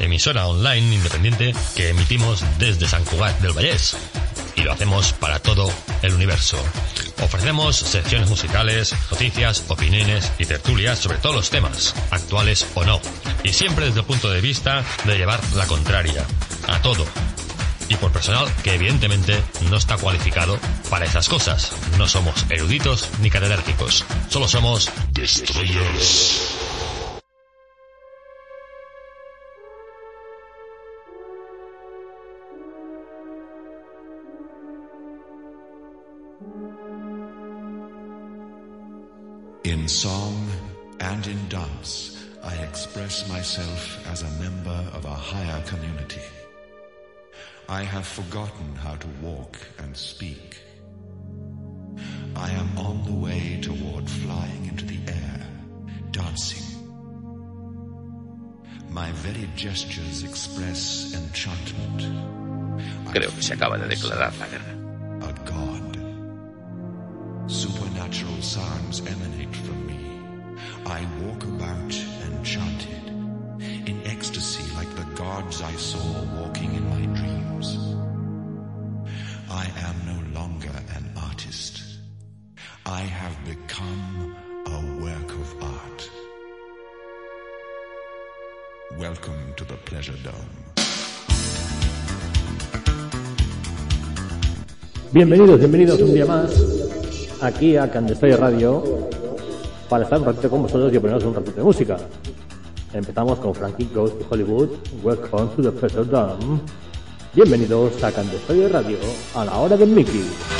Emisora online independiente que emitimos desde San Cugat del Vallés. Y lo hacemos para todo el universo. Ofrecemos secciones musicales, noticias, opiniones y tertulias sobre todos los temas, actuales o no. Y siempre desde el punto de vista de llevar la contraria. A todo, y por personal que evidentemente no está cualificado para esas cosas. No somos eruditos ni catedráticos, solo somos Destroyers. In song and in dance, I express myself as a member of a higher community. I have forgotten how to walk and speak. I am on the way toward flying into the air, dancing. My very gestures express enchantment. I Creo que se acaba de declarar la guerra. Bienvenidos, bienvenidos un día más aquí a Candestroy Radio para estar un ratito con vosotros y ponernos un ratito de música. Empezamos con Frankie Goes to Hollywood. Welcome to the Pleasure Dome. Bienvenidos a Candestroy Radio a la hora del Mickey.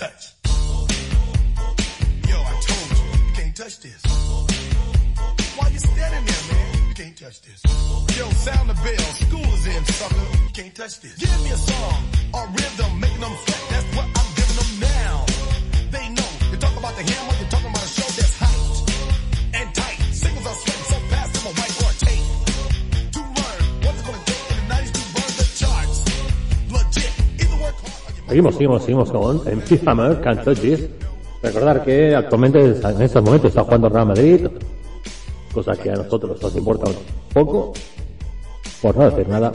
touch. Yo, I told you, you can't touch this. Why you standing there, man? You can't touch this. Yo, sound the bell, school is in, sucker. You can't touch this. Give me a song, a rhythm, making them sweat. That's what I'm giving them now. They know. You talk about the hammer, Seguimos, seguimos, seguimos con MC Hammer, Can't Touch This. Recordar que actualmente en estos momentos está jugando Real Madrid, cosa que a nosotros nos importa un poco, por no decir nada.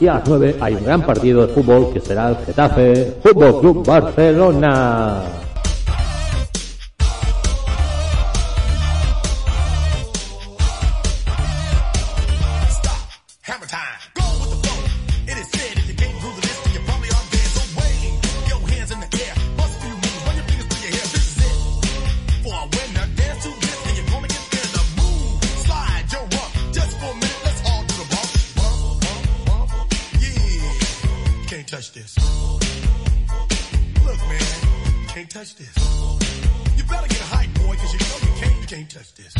Y a las 9 hay un gran partido de fútbol que será el Getafe Fútbol Club Barcelona. can't touch this.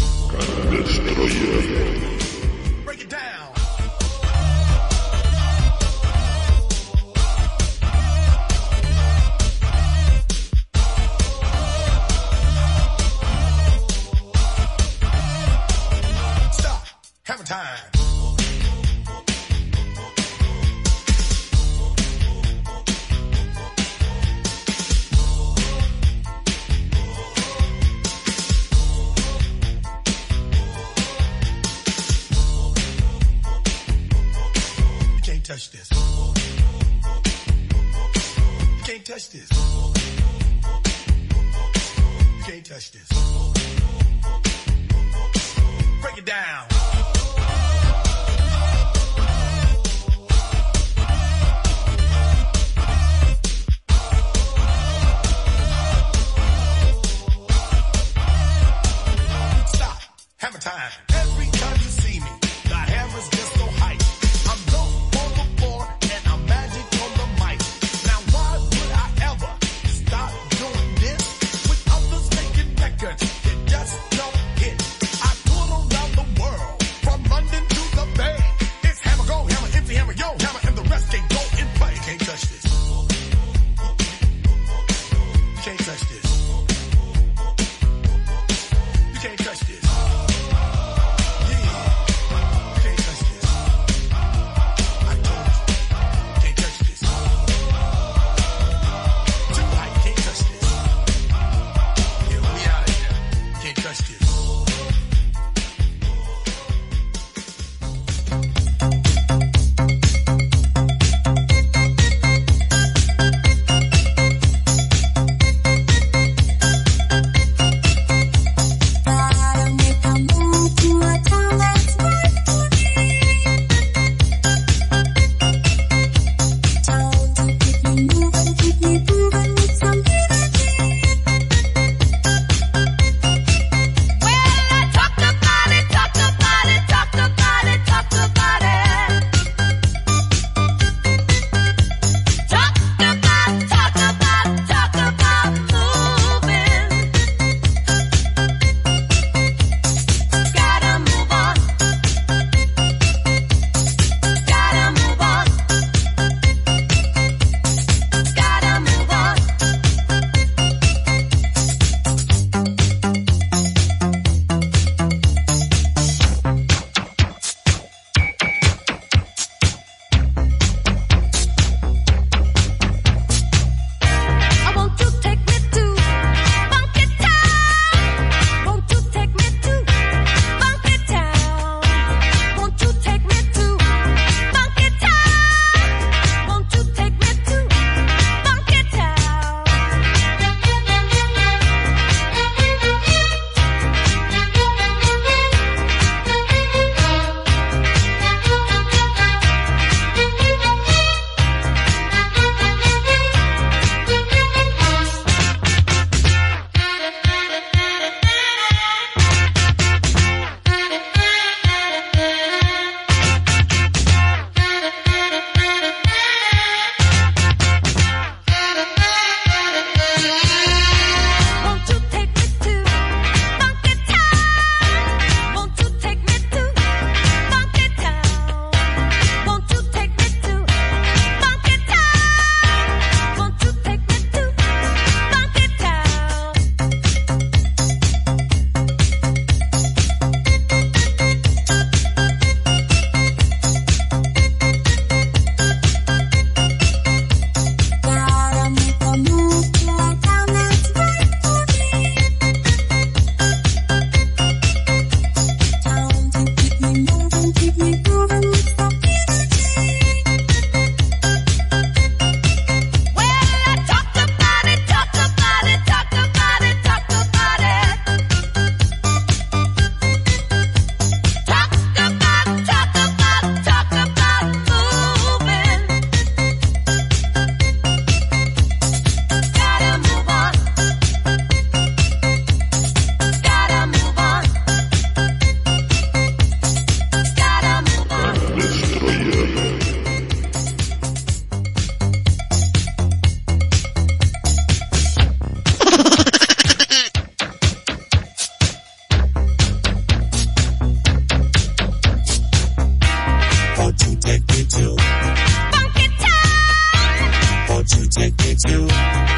like you do.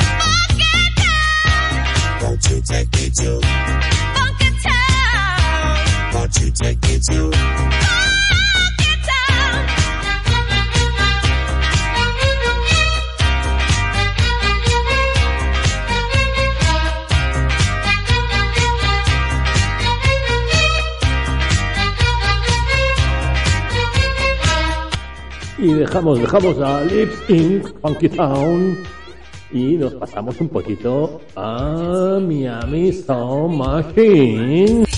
dejamos, dejamos a Lips Inc., Funky Town, y nos pasamos un poquito a Miami Sound Machine.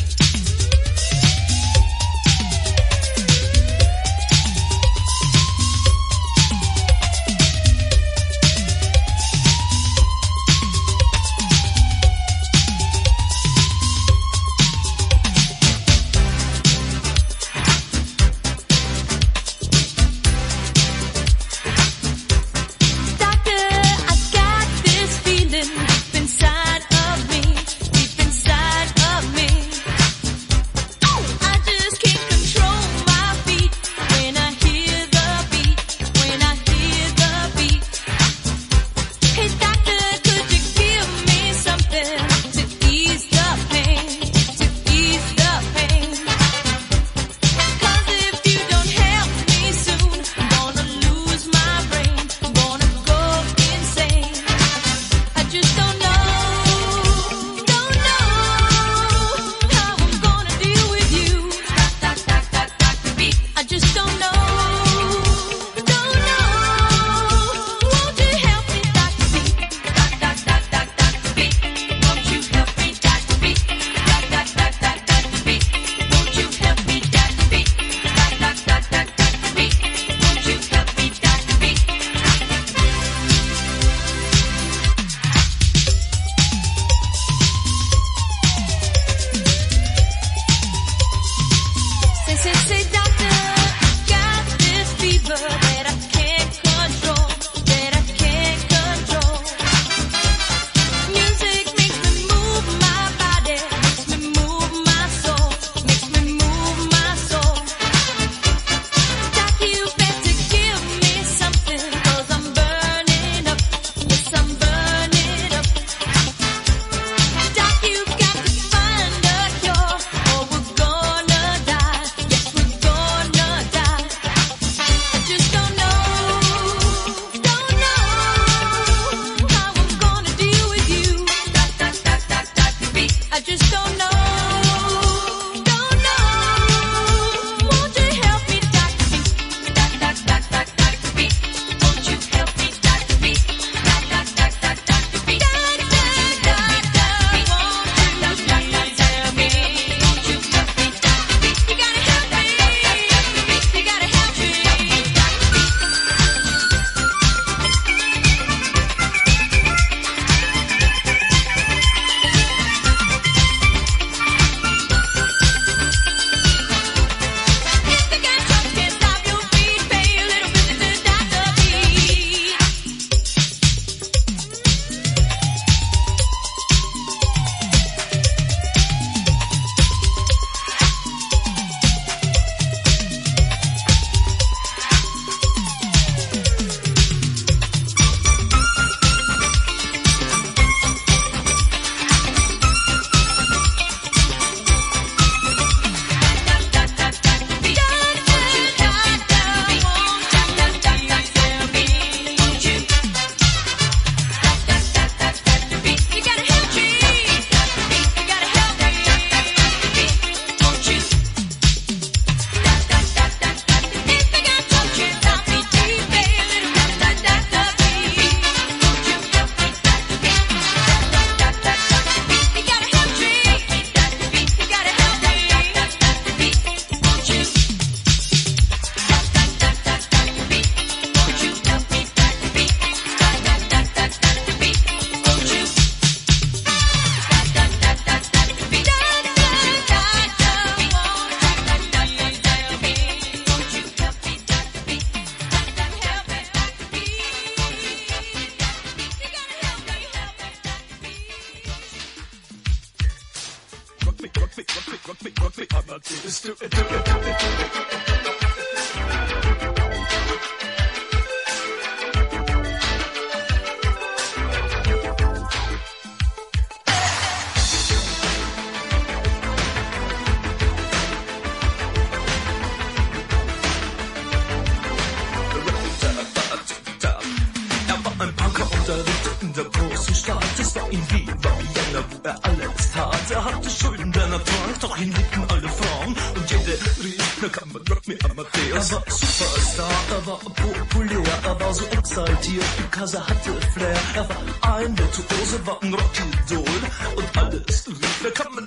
Unterricht in der großen Stadt. Es war in Wien, Vienna, wo er alles tat. Er hatte Schulden, denn er doch ihn liebten alle Frauen. Und jede rief, na kann man Rock me Amadeus. Er war Superstar, er war populär, er war so exaltiert, because er hatte Flair. Er war ein Virtuose, war ein Rockidol. Und alles rief, na kann man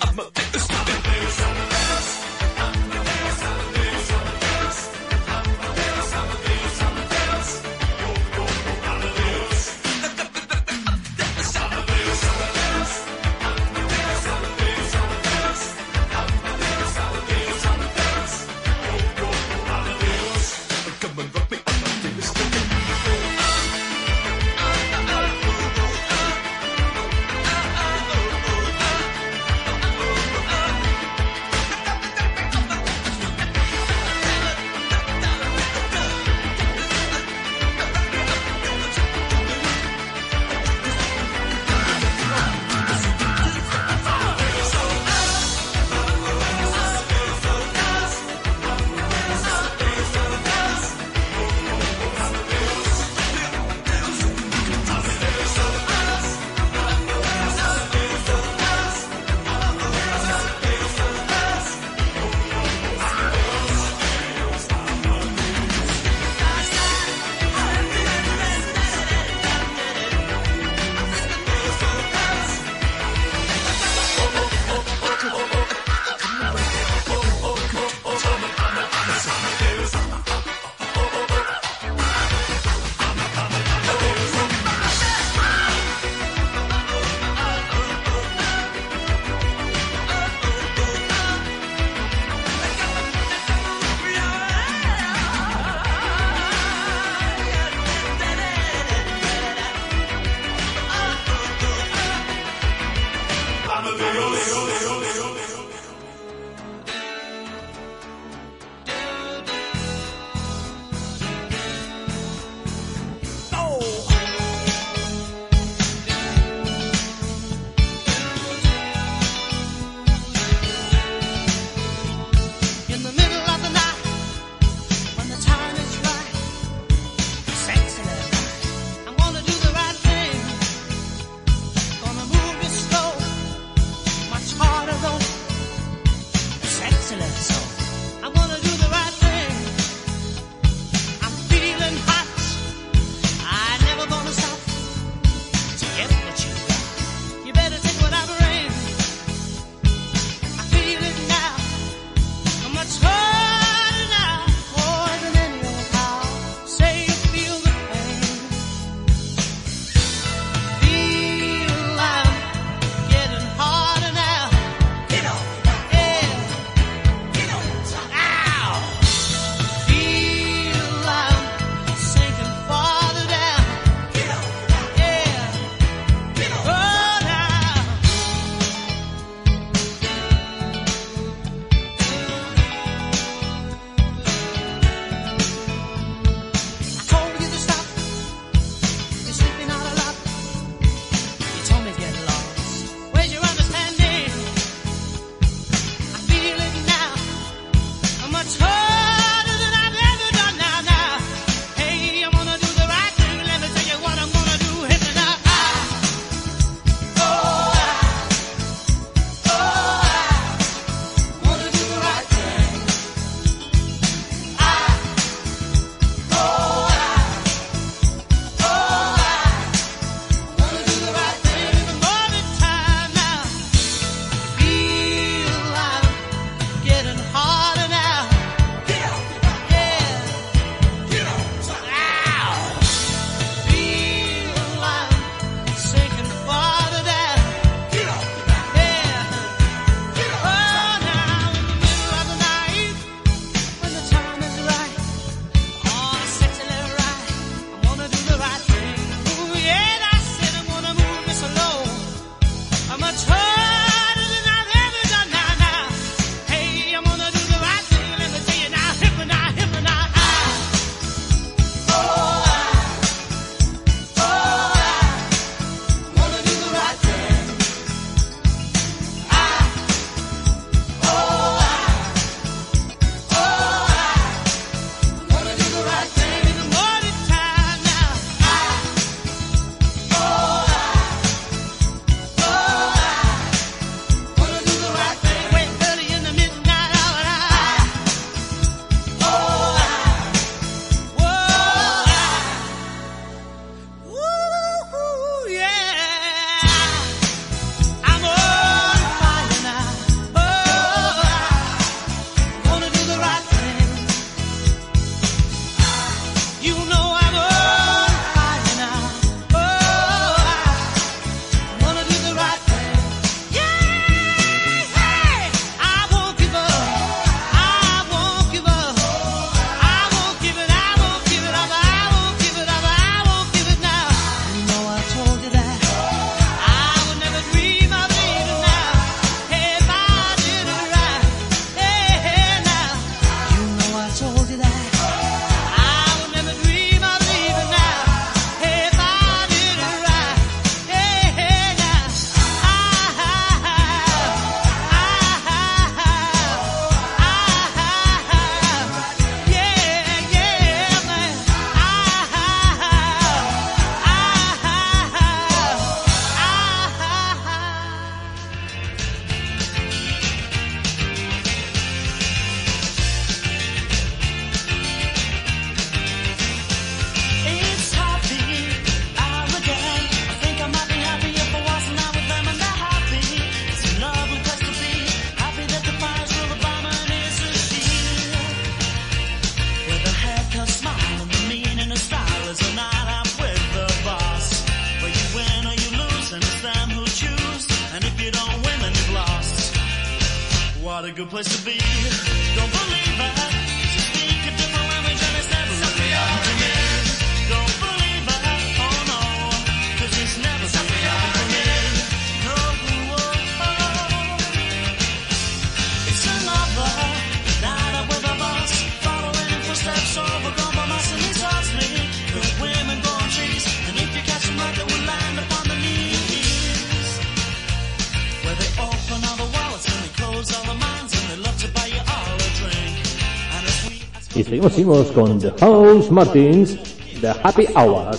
seguimos con The House Martins, The Happy Hour.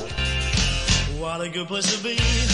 What a good place to be.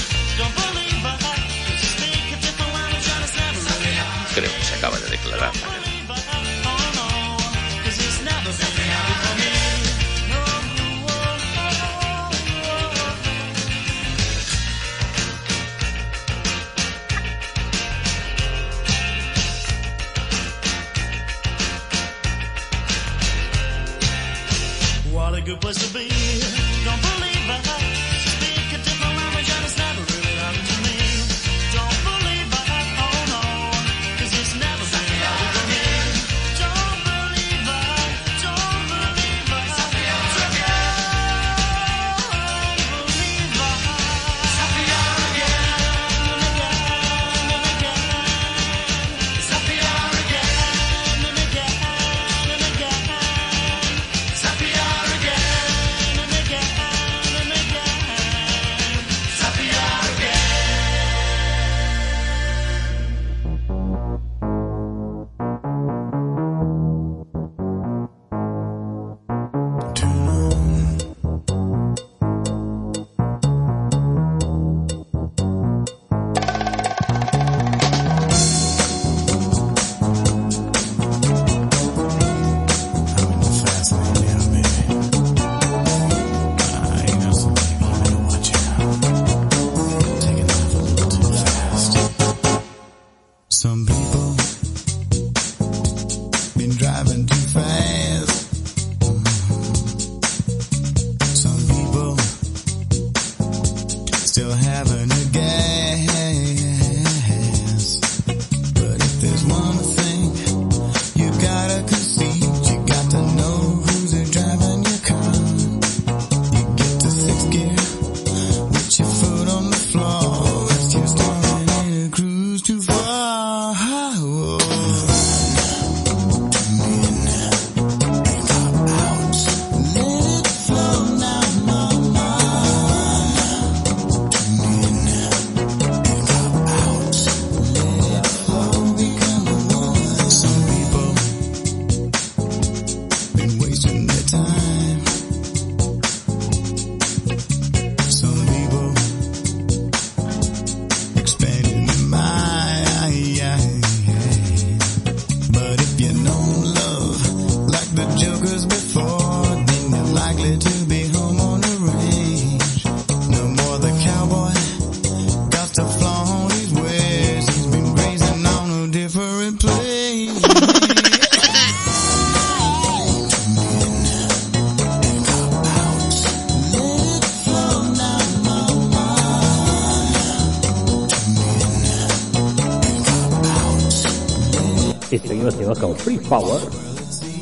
Free Power,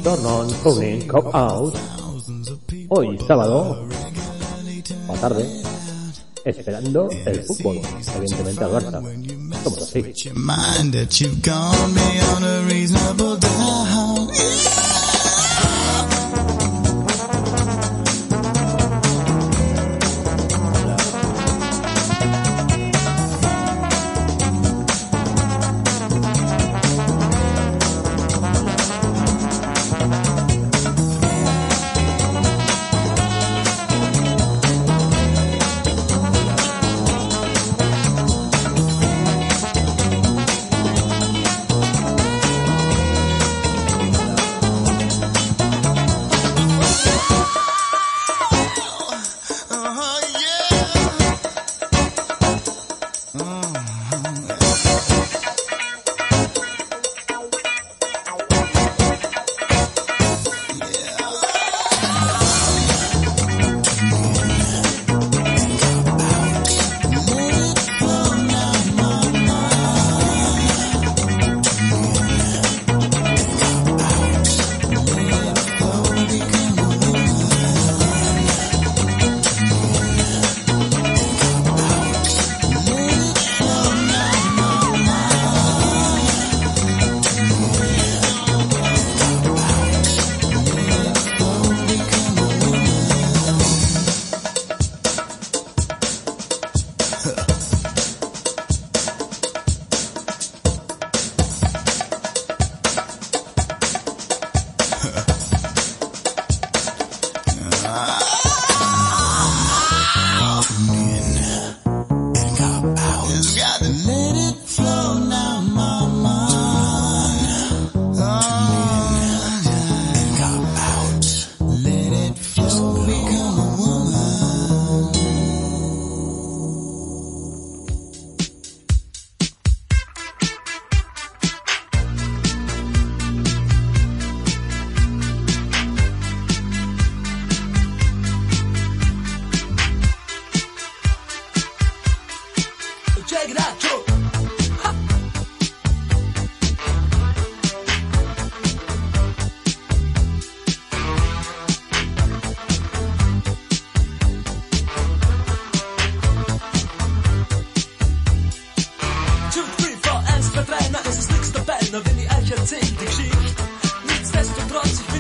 Turn On, Turning, Cop Out. Hoy, sábado, o tarde, esperando el fútbol, evidentemente al Barça. Somos así.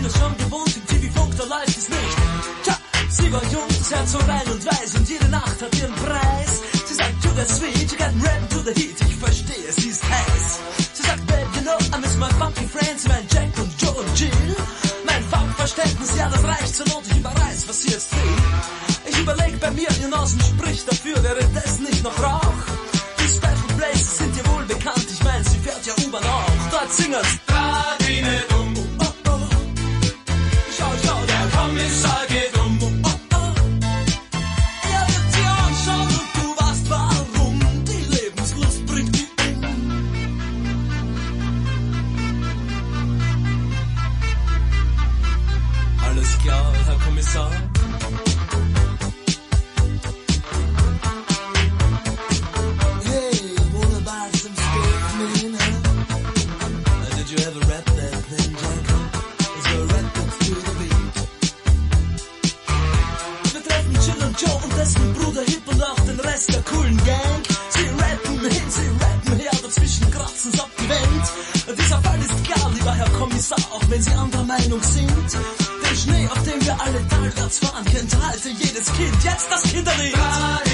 Es schon gewohnt, im TV-Funk, da läuft es nicht. Tja, sie war jung, das Herz so rein und weiß, und jede Nacht hat ihren Preis. Sie sagt, to the sweet, you got rap to the heat, ich verstehe, sie ist heiß. Sie sagt, babe, you know, I miss my funky friends, mein Jack und Joe und Jill. Mein Funkverständnis, ja, das reicht zur Not, ich überreiß, was sie jetzt will. Ich überleg bei mir, ihr Nasen spricht dafür, wäre das nicht noch Rauch? Die Special Places sind dir wohl bekannt, ich mein, sie fährt ja U-Bahn auch. Dort singen's. Eine Tagratz verankerte, halte jedes Kind jetzt das Kinderlied.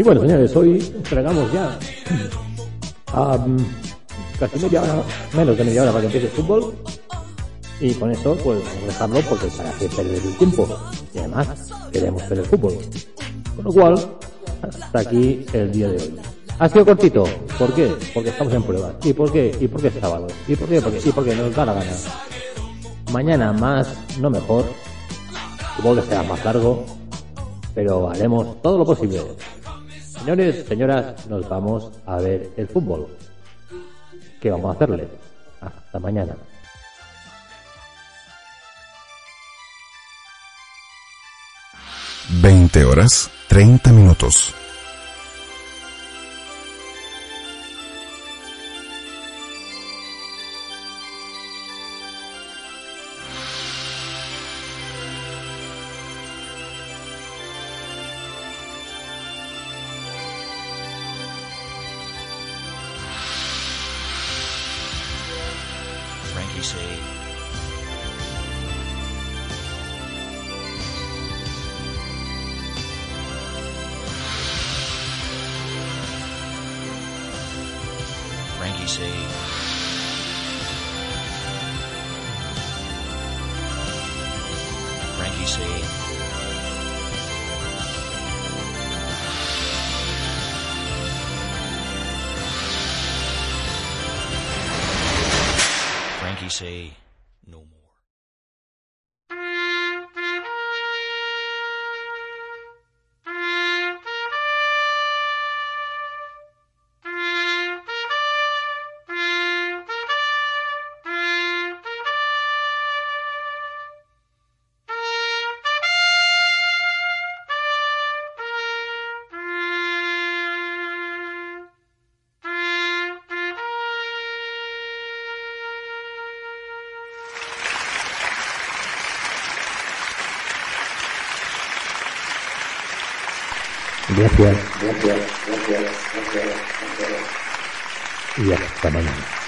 Y bueno, señores, hoy entregamos ya a mm, casi media hora, menos de media hora para que empiece el fútbol. Y con eso, pues vamos a dejarlo porque para qué perder el tiempo. Y además, queremos ver el fútbol. Con lo cual, hasta aquí el día de hoy. Ha sido cortito. ¿Por qué? Porque estamos en pruebas. ¿Y por qué? ¿Y por qué es sábado? ¿Y por qué? Porque, y porque nos da la gana. Mañana más, no mejor. Supongo que será más largo. Pero haremos todo lo posible. Señores, señoras, nos vamos a ver el fútbol. ¿Qué vamos a hacerle? Hasta mañana. Veinte horas, treinta minutos. Frankie say no more. Gracias. Y hasta mañana.